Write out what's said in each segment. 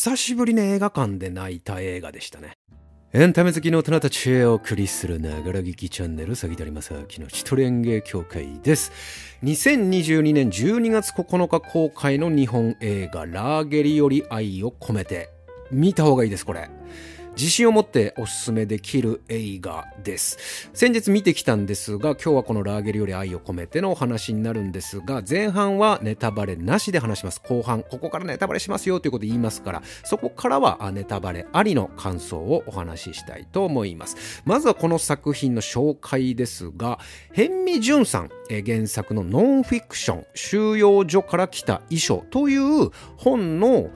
久しぶりに映画館で泣いた映画でしたね。エンタメ好きの大人たちへお送りするながら劇チャンネル、詐欺谷正明の一人演芸協会です。2022年12月9日公開の日本映画、ラーゲリより愛を込めて。見た方がいいです、これ。自信を持っておすすめできる映画です。先日見てきたんですが、今日はこのラーゲリより愛を込めてのお話になるんですが、前半はネタバレなしで話します。後半、ここからネタバレしますよということで言いますから、そこからはネタバレありの感想をお話ししたいと思います。まずはこの作品の紹介ですが、辺見淳さん、原作のノンフィクション、収容所から来た遺書という本の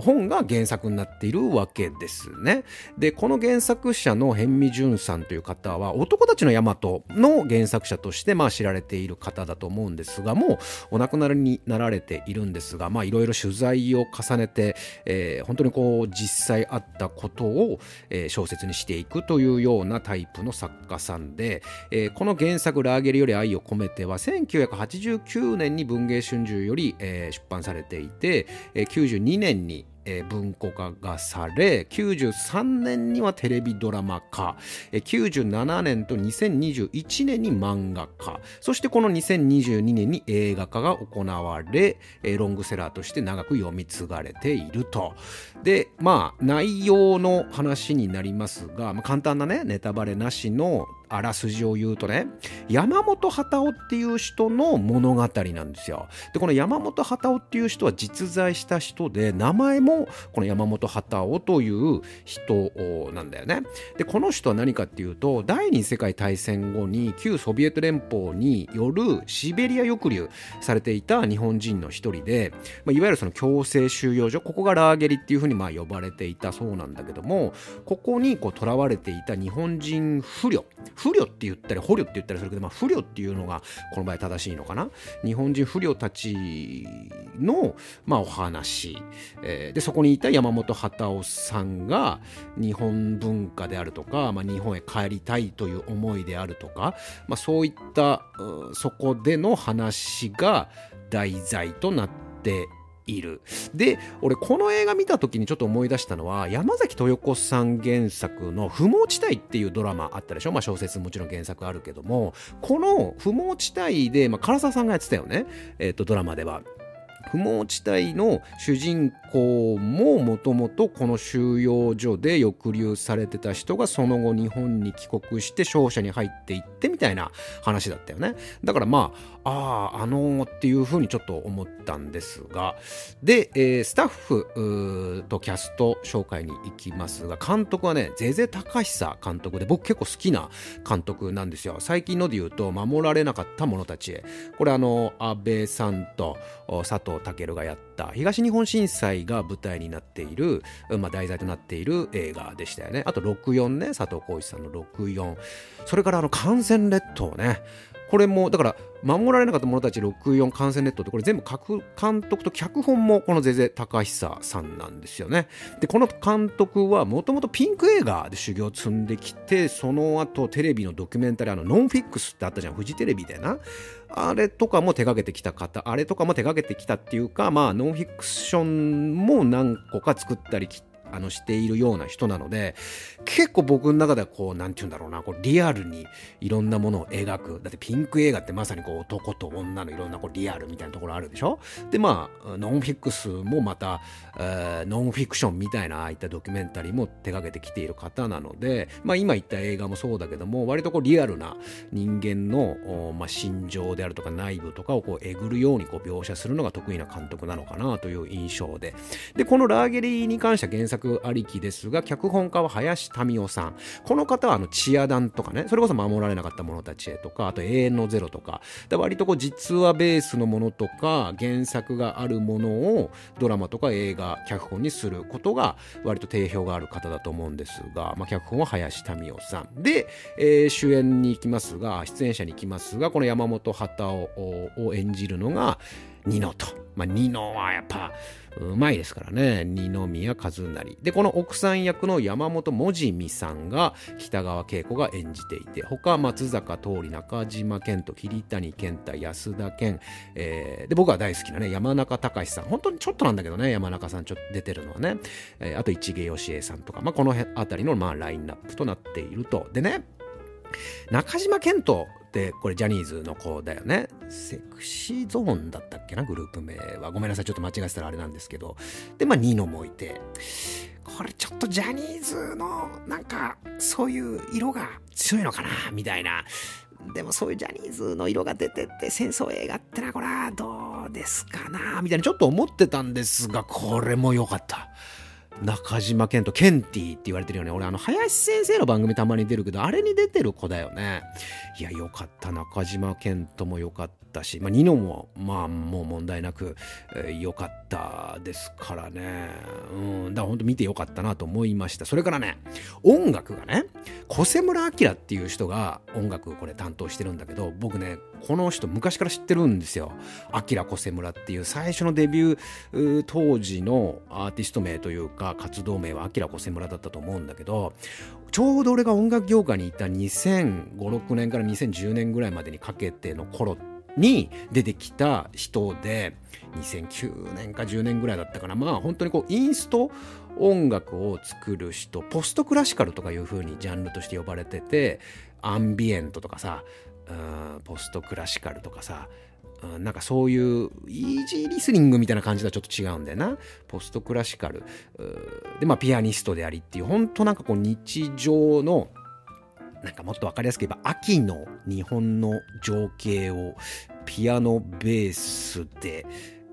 本が原作になっているわけですね。で、この原作者の辺見淳さんという方は、男たちの大和の原作者として、まあ知られている方だと思うんですが、もうお亡くなりになられているんですが、まあいろいろ取材を重ねて、えー、本当にこう実際あったことを、え、小説にしていくというようなタイプの作家さんで、えー、この原作ラーゲリより愛を込めては1989年に文芸春秋より、えー、出版されていて、えー、92年にえー、文庫化がされ93年にはテレビドラマ化、えー、97年と2021年に漫画化。そしてこの2022年に映画化が行われ、えー、ロングセラーとして長く読み継がれていると。でまあ内容の話になりますが、まあ、簡単なねネタバレなしのあらすじを言うとね山本幡夫っていう人の物語なんですよ。でこの山本幡夫っていう人は実在した人で名前もこの山本幡夫という人なんだよね。でこの人は何かっていうと第二次世界大戦後に旧ソビエト連邦によるシベリア抑留されていた日本人の一人で、まあ、いわゆるその強制収容所ここがラーゲリっていうふうにまあ呼ばれていたそうなんだけどもここにこう囚われていた日本人不慮不慮って言ったり捕虜って言ったりするけど、まあ、不慮っていうのがこの場合正しいのかな？日本人不慮たちの、まあ、お話、えー、でそこにいた山本幡夫さんが日本文化であるとか、まあ、日本へ帰りたいという思いであるとか、まあ、そういったそこでの話が題材となっている。で、俺この映画見た時にちょっと思い出したのは、山崎豊子さん原作の不毛地帯っていうドラマあったでしょ？まあ小説もちろん原作あるけども、この不毛地帯で、まあ唐沢さんがやってたよね？えっ、ー、と、ドラマでは。不毛地帯の主人公ももともとこの収容所で抑留されてた人がその後日本に帰国して商社に入っていってみたいな話だったよね。だからまあああ、のー、っていうふうにちょっと思ったんですが、で、えー、スタッフとキャスト紹介に行きますが、監督はね、ゼゼ高久監督で、僕結構好きな監督なんですよ。最近ので言うと、守られなかった者たちへ。これあの、安倍さんと佐藤健がやった東日本震災が舞台になっている、まあ、題材となっている映画でしたよね。あと64ね、佐藤浩市さんの64。それからあの、感染列島ね。これもだから守られなかった者たち64感染ネットってこれ全部監督と脚本もこのゼゼ高久さんなんですよね。でこの監督はもともとピンク映画で修行を積んできてその後テレビのドキュメンタリーあのノンフィックスってあったじゃんフジテレビでな。あれとかも手掛けてきた方あれとかも手掛けてきたっていうかまあノンフィクションも何個か作ったりあのしているような人なので結構僕の中ではこう何て言うんだろうなこうリアルにいろんなものを描く。だってピンク映画ってまさにこう男と女のいろんなこうリアルみたいなところあるでしょ？でまあノンフィックスもまた、えー、ノンフィクションみたいなああいったドキュメンタリーも手がけてきている方なのでまあ今言った映画もそうだけども割とこうリアルな人間の、まあ、心情であるとか内部とかをこうえぐるようにこう描写するのが得意な監督なのかなという印象で。でこのラーゲリに関しては原作作ありきですが、脚本家は林民夫さん。この方はあの、チアダンとかね、それこそ守られなかった者たちへとか、あと永遠のゼロとか、で割とこう実話ベースのものとか、原作があるものをドラマとか映画、脚本にすることが割と定評がある方だと思うんですが、まあ、脚本は林民夫さん。で、えー、主演に行きますが、出演者に行きますが、この山本畑を演じるのが、ニノと。まあ、ニノはやっぱうまいですからね。二宮和也。でこの奥さん役の山本もじみさんが北川景子が演じていて他松坂桃李中島健人桐谷健太安田健、えー、で僕は大好きなね山中隆さん。本当にちょっとなんだけどね山中さんちょっと出てるのはね、えー、あと市毛よしえさんとか、まあ、この辺あたりのまあラインナップとなっていると。でね中島健人ってこれジャニーズの子だよね。セクシーゾーンだったっけなグループ名は。ごめんなさいちょっと間違えてたらあれなんですけど。でまあニノもいて。これちょっとジャニーズのなんかそういう色が強いのかなみたいな。でもそういうジャニーズの色が出てて戦争映画ってなこれはどうですかなみたいなちょっと思ってたんですがこれも良かった。中島健人、ケンティって言われてるよね。俺、あの、林先生の番組たまに出るけど、あれに出てる子だよね。いや、よかった。中島健人もよかったし、まあ、ニノも、まあ、もう問題なく、えー、よかったですからね。うん、だから本当見てよかったなと思いました。それからね、音楽がね、小瀬村明っていう人が音楽これ担当してるんだけど、僕ね、この人昔から知ってるんですよ。明小瀬村っていう最初のデビュー当時のアーティスト名というか、活動名は明小瀬村だったと思うんだけど、ちょうど俺が音楽業界にいた2005、6年から2010年ぐらいまでにかけての頃に出てきた人で、2009年か10年ぐらいだったかな。まあ本当にこうインスト音楽を作る人、ポストクラシカルとかいう風にジャンルとして呼ばれてて、アンビエントとかさ、ポストクラシカルとかさ、なんかそういうイージーリスニングみたいな感じとはちょっと違うんだよな。ポストクラシカル。で、まあピアニストでありっていう、本当なんかこう日常のなんかもっと分かりやすく言えば秋の日本の情景をピアノベースで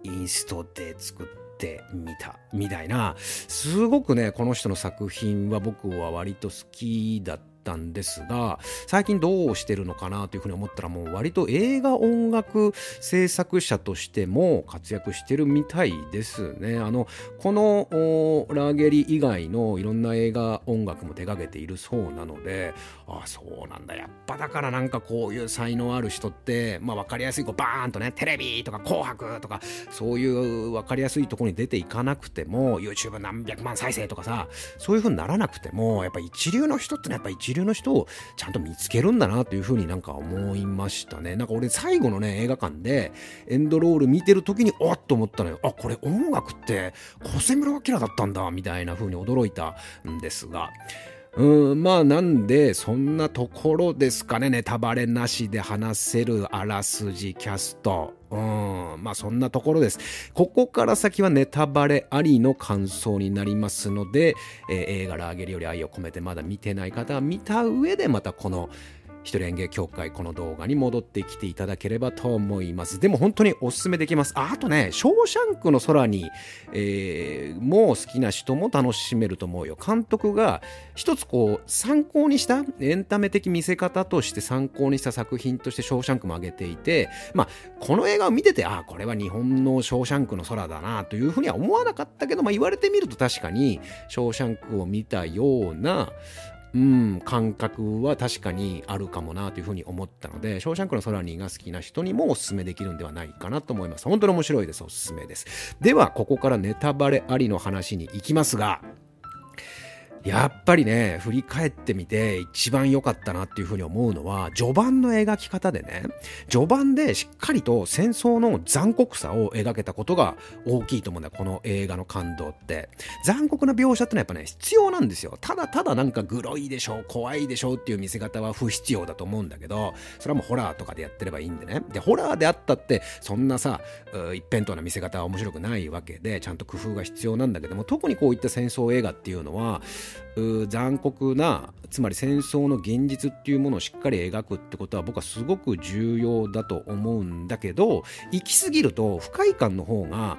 インストで作ってみたみたいなすごくねこの人の作品は僕は割と好きだったったんですが最近どうしてるのかなというふうに思ったらもう割と映画音楽制作者としても活躍してるみたいですね。あのこのラーゲリ以外のいろんな映画音楽も手掛けているそうなのでああそうなんだやっぱだからなんかこういう才能ある人ってまあ分かりやすいこうバーンとねテレビとか紅白とかそういう分かりやすいところに出ていかなくても YouTube 何百万再生とかさそういうふうにならなくてもやっぱ一流の人ってのはやっぱ一流の人をちゃんと見つけるんだなというふうになんか思いましたね。なんか俺最後のね、映画館でエンドロール見てる時に、おっと思ったのよ。あ、これ音楽って小瀬村明だったんだ、みたいな風に驚いたんですが。うん、まあなんで、そんなところですかね、ネタバレなしで話せるあらすじキャスト。うん、まあそんなところです。ここから先はネタバレありの感想になりますので、えー、映画ラーゲリより愛を込めてまだ見てない方は見た上でまたこの一人演芸協会この動画に戻ってきていただければと思います。でも本当におすすめできます。あとね、ショーシャンクの空に、えー、もう好きな人も楽しめると思うよ。監督が一つこう参考にしたエンタメ的見せ方として参考にした作品としてショーシャンクも挙げていて、まあこの映画を見てて、ああ、これは日本のショーシャンクの空だなというふうには思わなかったけど、まあ言われてみると確かにショーシャンクを見たような、うん、感覚は確かにあるかもなというふうに思ったので、ショーシャンクの空にが好きな人にもおすすめできるんではないかなと思います。本当に面白いです。おすすめです。では、ここからネタバレありの話に行きますが、やっぱりね、振り返ってみて一番良かったなっていうふうに思うのは、序盤の描き方でね、序盤でしっかりと戦争の残酷さを描けたことが大きいと思うんだよ、この映画の感動って。残酷な描写ってのはやっぱね、必要なんですよ。ただただなんかグロいでしょう、怖いでしょうっていう見せ方は不必要だと思うんだけど、それはもうホラーとかでやってればいいんでね。で、ホラーであったって、そんなさ、一辺倒な見せ方は面白くないわけで、ちゃんと工夫が必要なんだけども、特にこういった戦争映画っていうのは、残酷なつまり戦争の現実っていうものをしっかり描くってことは僕はすごく重要だと思うんだけど行き過ぎると不快感の方が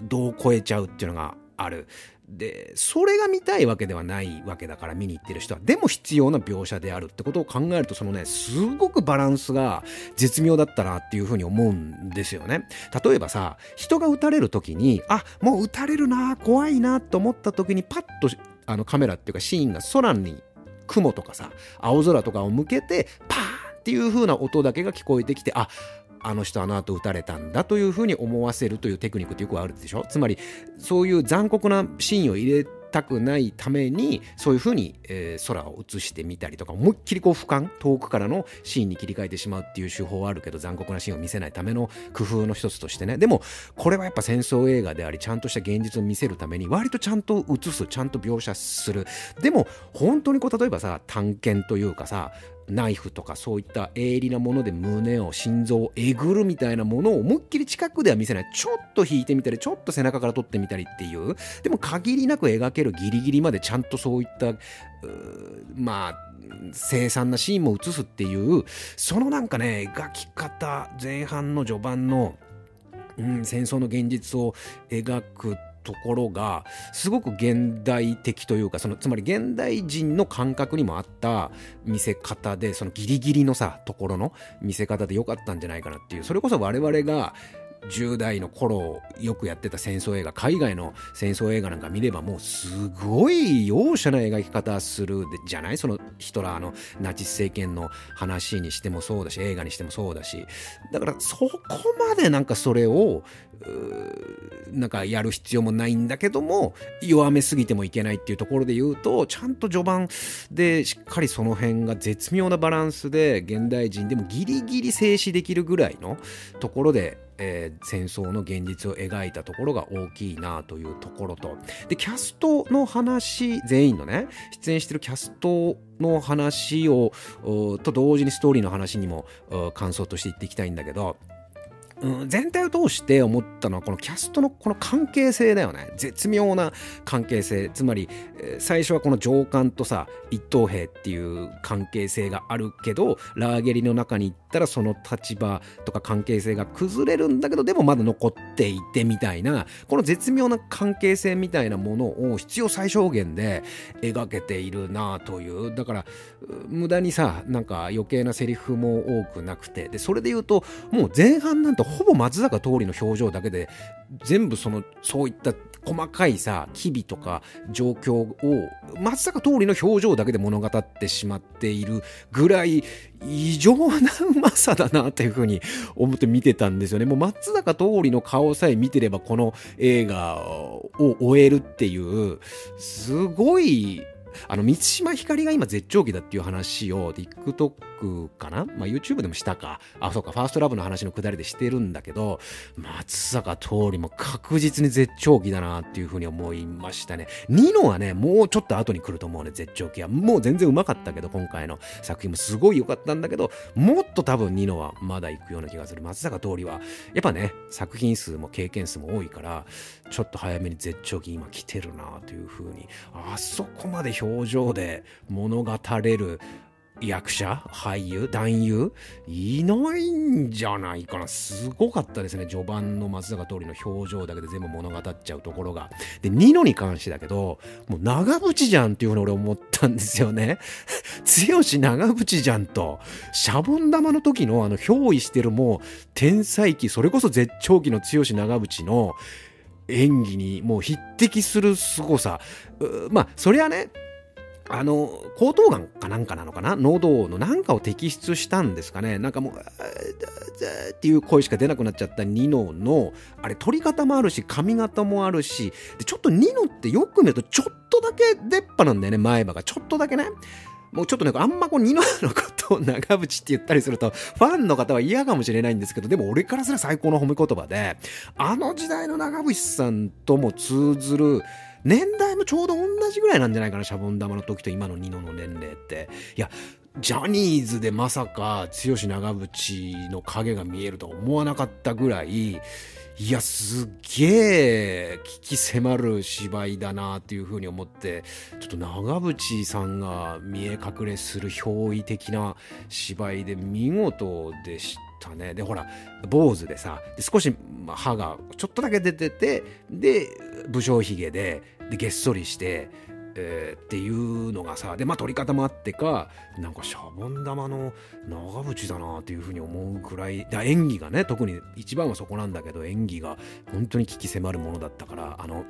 度を超えちゃうっていうのがある。でそれが見たいわけではないわけだから見に行ってる人はでも必要な描写であるってことを考えるとそのねすごくバランスが絶妙だったなっていうふうに思うんですよね例えばさ人が撃たれる時にあもう撃たれるな怖いなと思った時にパッとあのカメラっていうかシーンが空に雲とかさ青空とかを向けてパーンっていう風な音だけが聞こえてきてああの人あの後撃たれたんだという風に思わせるというテクニックってよくあるでしょ？つまりそういう残酷なシーンを入れたくないためにそういうふうに、えー、空を映してみたりとか思いっきりこう俯瞰遠くからのシーンに切り替えてしまうっていう手法はあるけど残酷なシーンを見せないための工夫の一つとしてね。でもこれはやっぱ戦争映画でありちゃんとした現実を見せるために割とちゃんと映すちゃんと描写する。でも本当にこう例えばさ探検というかさナイフとかそういった鋭利なもので胸を心臓をえぐるみたいなものを思いっきり近くでは見せない。ちょっと引いてみたりちょっと背中から撮ってみたりっていう。でも限りなく描けるギリギリまでちゃんとそういったまあ凄惨なシーンも映すっていうそのなんかね描き方前半の序盤の、うん、戦争の現実を描くところがすごく現代的というかそのつまり現代人の感覚にもあった見せ方でそのギリギリのさところの見せ方で良かったんじゃないかなっていうそれこそ我々が10代の頃よくやってた戦争映画海外の戦争映画なんか見ればもうすごい容赦な描き方するじゃないそのヒトラーのナチス政権の話にしてもそうだし映画にしてもそうだしだからそこまでなんかそれをなんかやる必要もないんだけども弱めすぎてもいけないっていうところで言うとちゃんと序盤でしっかりその辺が絶妙なバランスで現代人でもギリギリ静止できるぐらいのところでえー、戦争の現実を描いたところが大きいなというところと。でキャストの話全員のね出演してるキャストの話をと同時にストーリーの話にも感想として言っていきたいんだけどうん、全体を通して思ったのはこのキャストのこの関係性だよね。絶妙な関係性。つまり最初はこの上官とさ一等兵っていう関係性があるけどラーゲリの中に行ったらその立場とか関係性が崩れるんだけどでもまだ残っていてみたいなこの絶妙な関係性みたいなものを必要最小限で描けているなという。だから無駄にさなんか余計なセリフも多くなくて。でそれで言うともう前半なんてほぼ松坂桃李の表情だけで全部そのそういった細かいさ機微とか状況を松坂桃李の表情だけで物語ってしまっているぐらい異常なうまさだなというふうに思って見てたんですよね。もう松坂桃李の顔さえ見てればこの映画を終えるっていうすごいあの、満島ひかりが今絶頂期だっていう話を TikTok かな？まあ YouTube でもしたか。あ、そうか、ファーストラブの話のくだりでしてるんだけど、松坂桃李も確実に絶頂期だなっていうふうに思いましたね。ニノはね、もうちょっと後に来ると思うね、絶頂期は。もう全然うまかったけど、今回の作品もすごい良かったんだけど、もっと多分ニノはまだ行くような気がする。松坂桃李は、やっぱね、作品数も経験数も多いから、ちょっと早めに絶頂期今来てるなというふうに、あそこまで表情で物語れる役者俳優男優いないんじゃないかな。すごかったですね。序盤の松坂桃李の表情だけで全部物語っちゃうところが。でニノに関してだけどもう長渕じゃんっていうふうに俺思ったんですよね。剛長渕じゃんとシャボン玉の時のあの憑依してるもう天才期それこそ絶頂期の剛長渕の演技にもう匹敵する凄さ。まあそれはねあの、喉頭がんかなんかなのかな？喉のなんかを摘出したんですかね？なんかもう、っていう声しか出なくなっちゃったニノの、あれ、取り方もあるし、髪型もあるし、で、ちょっとニノってよく見ると、ちょっとだけ出っ歯なんだよね、前歯が。ちょっとだけね。もうちょっとね、あんまこう、ニノのことを長渕って言ったりすると、ファンの方は嫌かもしれないんですけど、でも俺からすら最高の褒め言葉で、あの時代の長渕さんとも通ずる、年代もちょうど同じぐらいなんじゃないかな、シャボン玉の時と今のニノの年齢って。いや、ジャニーズでまさか剛長渕の影が見えるとは思わなかったぐらい、いや、すっげえ、聞き迫る芝居だなっていうふうに思って、ちょっと長渕さんが見え隠れする憑依的な芝居で見事でしたね。で、ほら、坊主でさ、で少し歯がちょっとだけ出てて、で、武将髭で、でげっそりして、えー、っていうのがさでまあ撮り方もあってかなんかシャボン玉の長渕だなっていうふうに思うくらい演技がね特に一番はそこなんだけど演技が本当に危機迫るものだったからあの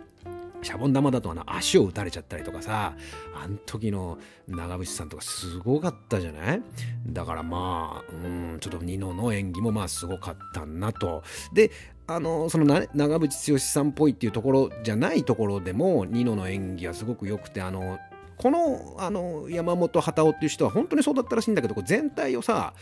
シャボン玉だとあの足を打たれちゃったりとかさあの時の長渕さんとかすごかったじゃない？だからまあうんちょっとニノの演技もまあすごかったなと。であのその長渕剛さんっぽいっていうところじゃないところでもニノの演技はすごく良くてあのこのあの山本幡夫っていう人は本当にそうだったらしいんだけど全体をさ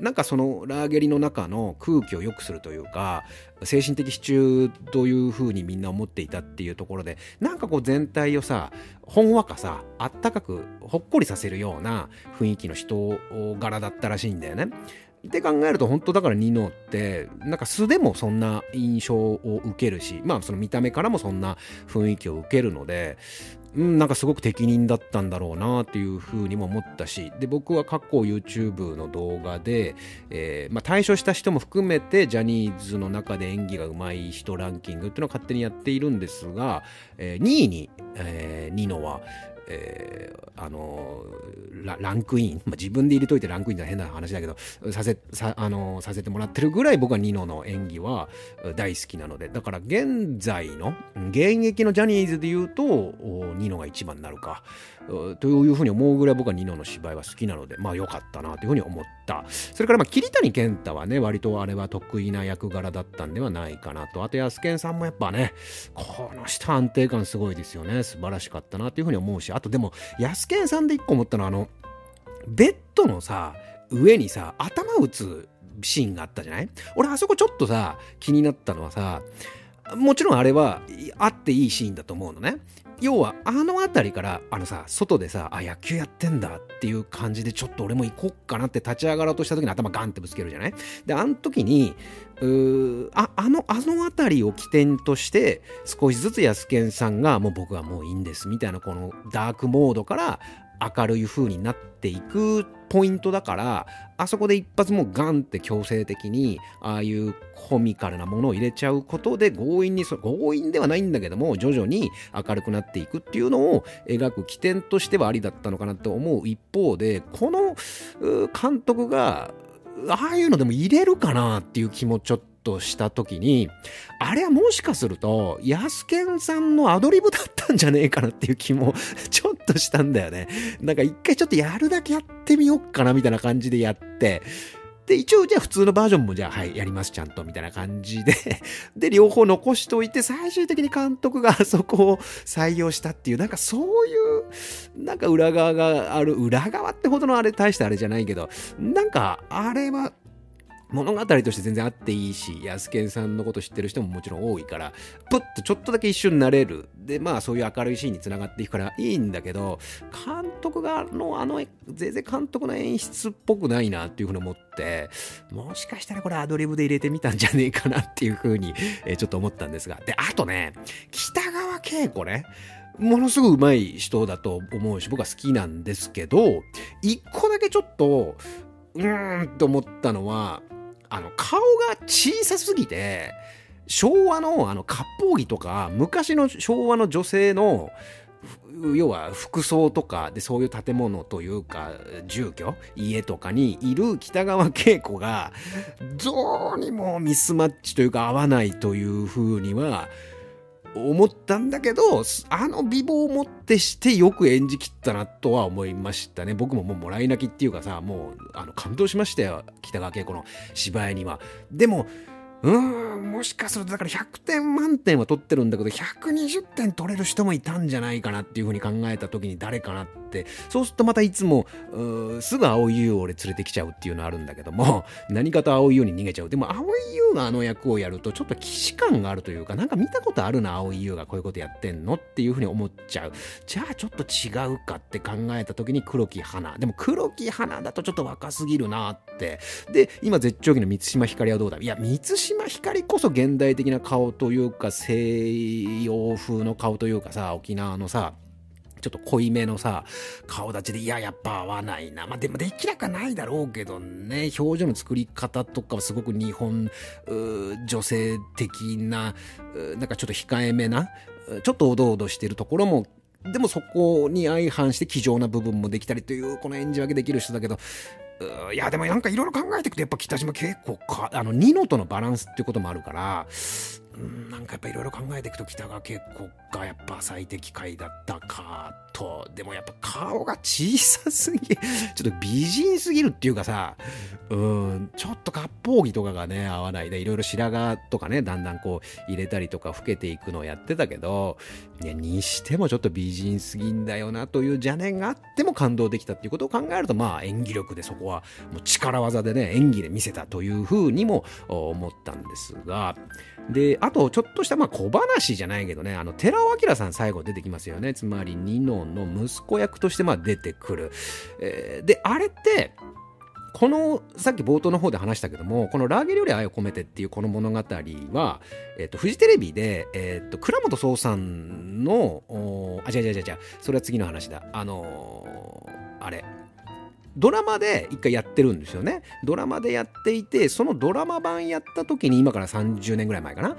なんかそのラーゲリの中の空気を良くするというか精神的支柱というふうにみんな思っていたっていうところでなんかこう全体をさほんわかさあったかくほっこりさせるような雰囲気の人柄だったらしいんだよね。って考えると本当だからニノってなんか素でもそんな印象を受けるしまあその見た目からもそんな雰囲気を受けるのでうん、なんかすごく適任だったんだろうなっていうふうにも思ったしで僕は過去 YouTube の動画で、えーまあ、対処した人も含めてジャニーズの中で演技が上手い人ランキングっていうのを勝手にやっているんですが、えー、2位に、えー、ニノは、えー、あのランクイン、まあ、自分で入れといてランクインって変な話だけどさせさあのさせてもらってるぐらい僕はニノの演技は大好きなので。だから現在の現役のジャニーズで言うとニノが一番になるか。というふうに思うぐらい僕はニノの芝居は好きなのでまあ良かったなというふうに思った。それからまあ桐谷健太はね割とあれは得意な役柄だったんではないかなと。あと安健さんもやっぱねこの人安定感すごいですよね。素晴らしかったなというふうに思うしあとでも安健さんで一個思ったのはあのベッドのさ上にさ頭打つシーンがあったじゃない？俺あそこちょっとさ気になったのはさもちろんあれはあっていいシーンだと思うのね。要はあの辺りからあのさ外でさあ野球やってんだっていう感じでちょっと俺も行こっかなって立ち上がろうとした時に頭ガンってぶつけるじゃない？であの時にうああのあの辺りを起点として少しずつ安健さんがもう僕はもういいんですみたいなこのダークモードから明るい風になっていくポイントだからあそこで一発もうガンって強制的にああいうコミカルなものを入れちゃうことで強引に強引ではないんだけども徐々に明るくなっていくっていうのを描く起点としてはありだったのかなと思う一方でこの監督がああいうのでも入れるかなっていう気もちょっとした時にあれはもしかすると安健さんのアドリブだったんじゃねえかなっていう気も ちょっとしたんだよね。なんか一回ちょっとやるだけやってみよっかなみたいな感じでやって。で、一応じゃあ普通のバージョンもじゃあはい、やりますちゃんとみたいな感じで。で、両方残しておいて、最終的に監督があそこを採用したっていう、なんかそういう、なんか裏側がある、裏側ってほどのあれ大したあれじゃないけど、なんかあれは物語として全然あっていいし、安健さんのこと知ってる人ももちろん多いから、プッとちょっとだけ一瞬なれる。で、まあそういう明るいシーンにつながっていくからいいんだけど、監督がの、あの、全然監督の演出っぽくないなっていうふうに思って、もしかしたらこれアドリブで入れてみたんじゃねえかなっていうふうに、えー、ちょっと思ったんですが。で、あとね、北川景子ね。ものすごい上手い人だと思うし、僕は好きなんですけど、一個だけちょっと、うーんと思ったのは、あの、顔が小さすぎて、昭和のあの、割烹着とか、昔の昭和の女性の、要は服装とかでそういう建物というか住居家とかにいる北川景子がどうにもミスマッチというか合わないというふうには思ったんだけど、あの美貌をもってしてよく演じきったなとは思いましたね。僕ももうもらい泣きっていうかさ、もうあの感動しましたよ。北川景子の芝居には。でも、うーん、もしかするとだから100点満点は取ってるんだけど、120点取れる人もいたんじゃないかなっていうふうに考えた時に誰かなって、そうするとまたいつも、すぐ青い優を俺連れてきちゃうっていうのあるんだけども、何かと青い優に逃げちゃう。でも青い優があの役をやるとちょっと既視感があるというか、なんか見たことあるな、青い優がこういうことやってんのっていうふうに思っちゃう。じゃあちょっと違うかって考えた時に黒木花。でも黒木花だとちょっと若すぎるなって。で、今絶頂期の満島ひかりはどうだ？いや、満島島ひかりこそ現代的な顔というか西洋風の顔というかさ沖縄のさちょっと濃いめのさ、顔立ちで、いや、やっぱ合わないな。まあ、でもできなくないだろうけどね、表情の作り方とかはすごく日本、女性的な、なんかちょっと控えめな、ちょっとおどおどしてるところもでもそこに相反して気丈な部分もできたりというこの演じ分けできる人だけどいやでもなんかいろいろ考えていくとやっぱ北島結構かあのニノとのバランスっていうこともあるからんなんかやっぱいろいろ考えていくと北川景子がやっぱ最適解だったかと。でもやっぱ顔が小さすぎ ちょっと美人すぎるっていうかさうんちょっと割烹着とかがね合わないでいろいろ白髪とかねだんだんこう入れたりとか老けていくのをやってたけどにしてもちょっと美人すぎんだよなという邪念があっても感動できたっていうことを考えるとまあ演技力でそこはもう力技でね演技で見せたというふうにも思ったんですが。であとちょっとしたまあ小話じゃないけどね。あの寺尾明さん最後出てきますよね。つまりニノの息子役としてまあ出てくる、えー、であれってこのさっき冒頭の方で話したけどもこの「ラーゲリより愛を込めて」っていうこの物語は、えっと、フジテレビで、えっと、倉本壮さんのあ違う違う違う違う。それは次の話だ。あのー、あれ。ドラマで一回やってるんですよね。ドラマでやっていて、そのドラマ版やった時に、今から30年ぐらい前かな。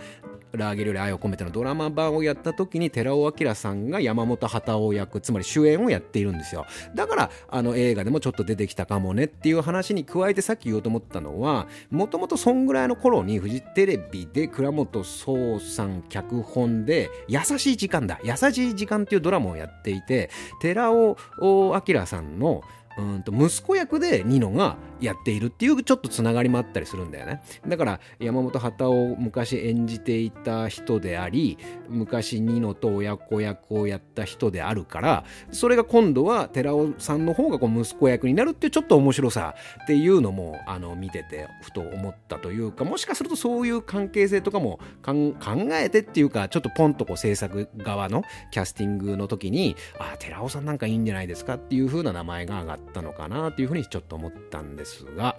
ラーゲリより愛を込めてのドラマ版をやった時に寺尾明さんが山本幡夫役つまり主演をやっているんですよだからあの映画でもちょっと出てきたかもねっていう話に加えてさっき言おうと思ったのはもともとそんぐらいの頃にフジテレビで倉本壮さん脚本で「優しい時間だ優しい時間」っていうドラマをやっていて寺尾明さんの「うんと息子役でニノがやっているっていうちょっとつながりもあったりするんだよね。だから山本畑を昔演じていた人であり昔ニノと親子役をやった人であるからそれが今度は寺尾さんの方がこう息子役になるっていうちょっと面白さっていうのもあの見ててふと思ったというかもしかするとそういう関係性とかも考えてっていうかちょっとポンとこう制作側のキャスティングの時にあ寺尾さんなんかいいんじゃないですかっていう風な名前が上がってたのかなというふうにちょっと思ったんですが。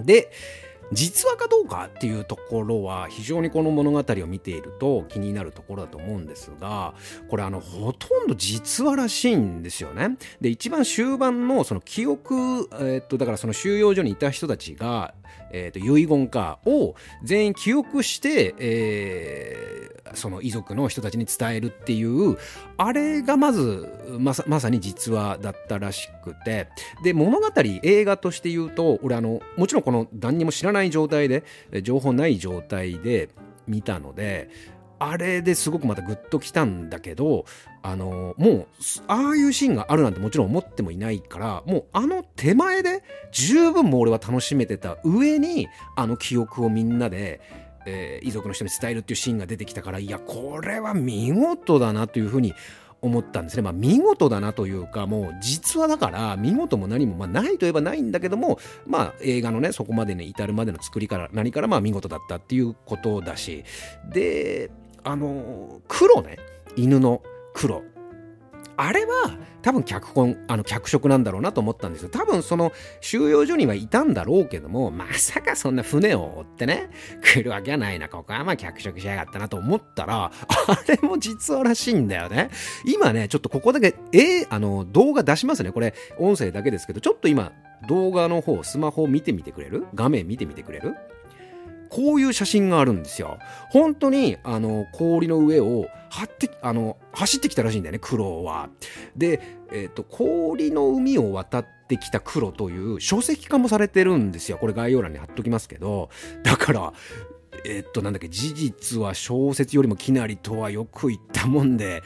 で実話かどうかっていうところは非常にこの物語を見ていると気になるところだと思うんですがこれあのほとんど実話らしいんですよね。で一番終盤のその記憶、えー、っとだからその収容所にいた人たちがえーと、遺言かを全員記憶して、えー、その遺族の人たちに伝えるっていうあれがまずまさまさに実話だったらしくてで物語映画として言うと俺あのもちろんこの何にも知らないない状態で情報ない状態で見たのであれですごくまたグッときたんだけど、あのもう、ああいうシーンがあるなんてもちろん思ってもいないから、もうあの手前で十分もう俺は楽しめてた上に、あの記憶をみんなで、えー、遺族の人に伝えるっていうシーンが出てきたから、いや、これは見事だなというふうに思ったんですね。まあ見事だなというか、もう実はだから見事も何も、まあないといえばないんだけども、まあ映画のね、そこまでに至るまでの作りから何からまあ見事だったっていうことだし、で、あの黒ね犬の黒あれは多分脚本あの脚色なんだろうなと思ったんですよ。多分その収容所にはいたんだろうけどもまさかそんな船を追ってね来るわけはないなここはまあ脚色しやがったなと思ったらあれも実話らしいんだよね。今ねちょっとここだけえー、あの動画出しますね。これ音声だけですけどちょっと今動画の方スマホ見てみてくれる？画面見てみてくれる？こういう写真があるんですよ。本当に、あの、氷の上を張って、あの、走ってきたらしいんだよね、黒は。で、えっ、ー、と、氷の海を渡ってきた黒という書籍化もされてるんですよ。これ概要欄に貼っときますけど。だから、えっ、ー、と、なんだっけ、事実は小説よりもきなりとはよく言ったもんで、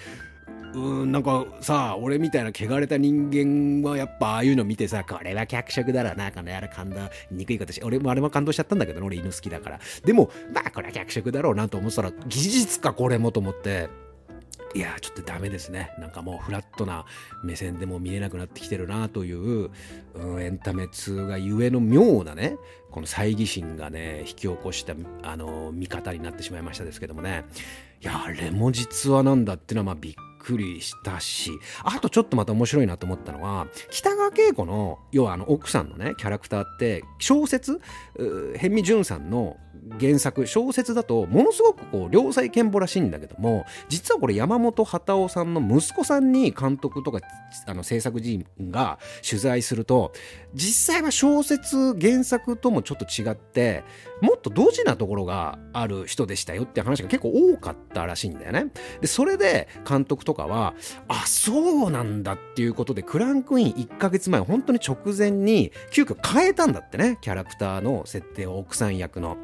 うんなんかさ俺みたいな汚れた人間はやっぱああいうの見てさこれは脚色だろなこのやら感動憎い形俺もあれも感動しちゃったんだけど俺犬好きだから。でもまあこれは脚色だろうなと思ってたら技術かこれもと思って。いやちょっとダメですね。なんかもうフラットな目線でも見えなくなってきてるなという、うん、エンタメ通がゆえの妙なねこの猜疑心がね引き起こしたあの見方になってしまいましたですけどもね。いやあれも実話なんだっていうのはまあびっくりしたし、あとちょっとまた面白いなと思ったのは、北川景子の、要はあの奥さんのね、キャラクターって、小説、辺見淳さんの原作、小説だと、ものすごくこう、良妻賢母らしいんだけども、実はこれ山本畑夫さんの息子さんに監督とか、あの制作陣が取材すると、実際は小説、原作ともちょっと違って、もっとドジなところがある人でしたよって話が結構多かったらしいんだよね。で、それで監督とかは、あ、そうなんだっていうことで、クランクイン1ヶ月前、本当に直前に、急遽変えたんだってね、キャラクターの設定を奥さん役の。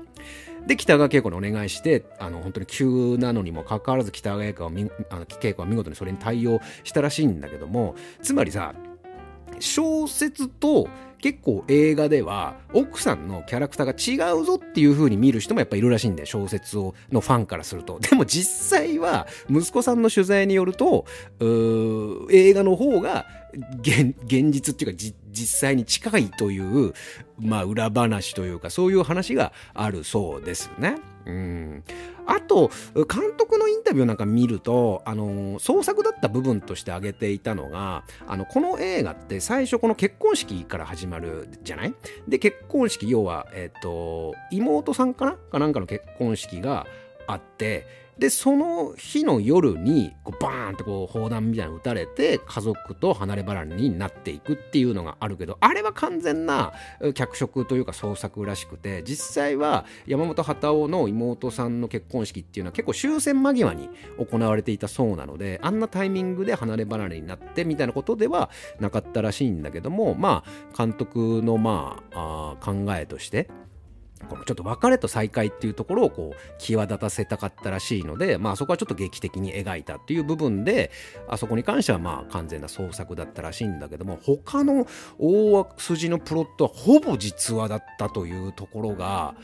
で北川景子にお願いしてあの本当に急なのにもかかわらず北川景子はあの景子は見事にそれに対応したらしいんだけどもつまりさ小説と結構映画では奥さんのキャラクターが違うぞっていう風に見る人もやっぱいるらしいんで小説をのファンからすると でも実際は息子さんの取材によると映画の方が現実っていうか実際に近いというまあ裏話というかそういう話があるそうですね。うん。あと監督のインタビューなんか見るとあの創作だった部分として挙げていたのがあのこの映画って最初この結婚式から始まるじゃない？で結婚式要は、えっと、妹さんかな？かなんかの結婚式があってでその日の夜にこうバーンってこう砲弾みたいなの撃たれて家族と離れ離れになっていくっていうのがあるけどあれは完全な脚色というか創作らしくて実際は山本幡男の妹さんの結婚式っていうのは結構終戦間際に行われていたそうなのであんなタイミングで離れ離れになってみたいなことではなかったらしいんだけどもまあ監督のまあ考えとしてこのちょっと別れと再会っていうところをこう際立たせたかったらしいので、まあそこはちょっと劇的に描いたっていう部分で、あそこに関してはまあ完全な創作だったらしいんだけども、他の大筋のプロットはほぼ実話だったというところが、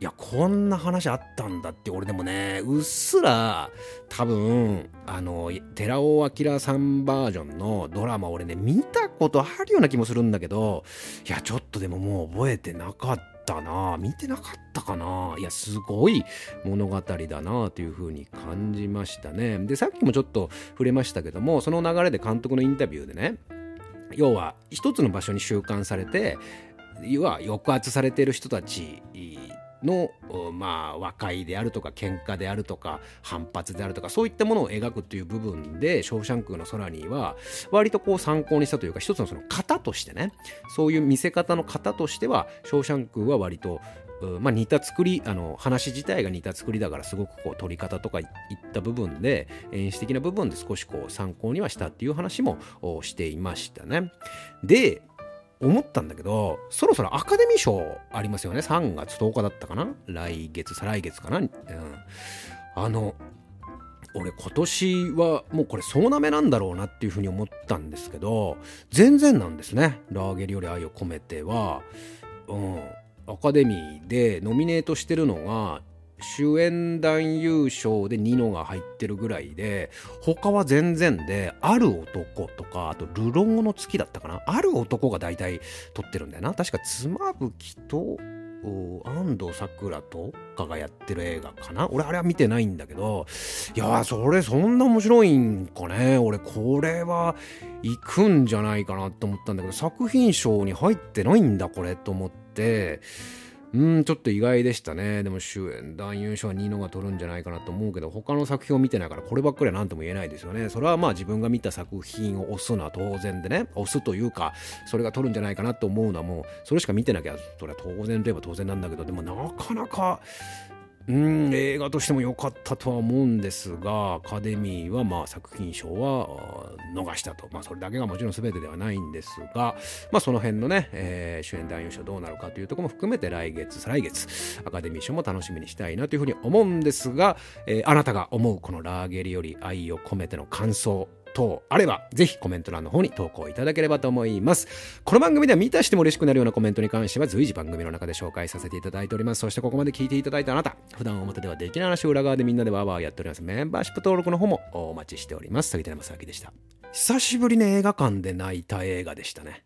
いや、こんな話あったんだって、俺でもね、うっすら、多分、あの、寺尾明さんバージョンのドラマ、俺ね、見たことあるような気もするんだけど、いや、ちょっとでももう覚えてなかった。ったな見てなかったかないやすごい物語だなというふうに感じましたね。でさっきもちょっと触れましたけどもその流れで監督のインタビューでね要は一つの場所に収監されて要は抑圧されている人たちの、まあ、和解であるとか喧嘩であるとか反発であるとかそういったものを描くっていう部分で「ショーシャンクの空に」は割とこう参考にしたというか一つのその型としてねそういう見せ方の型としては「ショーシャンク」は割とまあ、似た作りあの話自体が似た作りだからすごくこう撮り方とかいった部分で演出的な部分で少しこう参考にはしたっていう話もしていましたね。で思ったんだけど、そろそろアカデミー賞ありますよね。3月10日だったかな来月、再来月かなうん。あの、俺今年はもうこれ総なめなんだろうなっていうふうに思ったんですけど、全然なんですね。ラーゲリより愛を込めては、うん、アカデミーでノミネートしてるのが主演男優賞でニノが入ってるぐらいで他は全然である男とかあとルロンゴの月だったかな。ある男が大体撮ってるんだよな。確か妻夫木と安藤サクラとかがやってる映画かな。俺あれは見てないんだけどいやそれそんな面白いんかね。俺これは行くんじゃないかなと思ったんだけど作品賞に入ってないんだこれと思って。うん、ちょっと意外でしたね。でも主演男優賞はニーノが取るんじゃないかなと思うけど、他の作品を見てないからこればっかりは何とも言えないですよね。それはまあ自分が見た作品を押すのは当然でね、押すというか、それが取るんじゃないかなと思うのはもう、それしか見てなきゃ、それは当然といえば当然なんだけど、でもなかなか、うん。映画としても良かったとは思うんですがアカデミーはまあ作品賞は逃したと、まあ、それだけがもちろん全てではないんですが、まあ、その辺のね、えー、主演男優賞どうなるかというところも含めて来月再来月アカデミー賞も楽しみにしたいなというふうに思うんですが、えー、あなたが思うこのラーゲリより愛を込めての感想等あれば、ぜひコメント欄の方に投稿いただければと思います。この番組では見たしても嬉しくなるようなコメントに関しては随時番組の中で紹介させていただいております。そしてここまで聞いていただいたあなた、普段表ではできない話を裏側でみんなでワーワーやっております。メンバーシップ登録の方もお待ちしております。杉田正明でした。久しぶりに映画館で泣いた映画でしたね。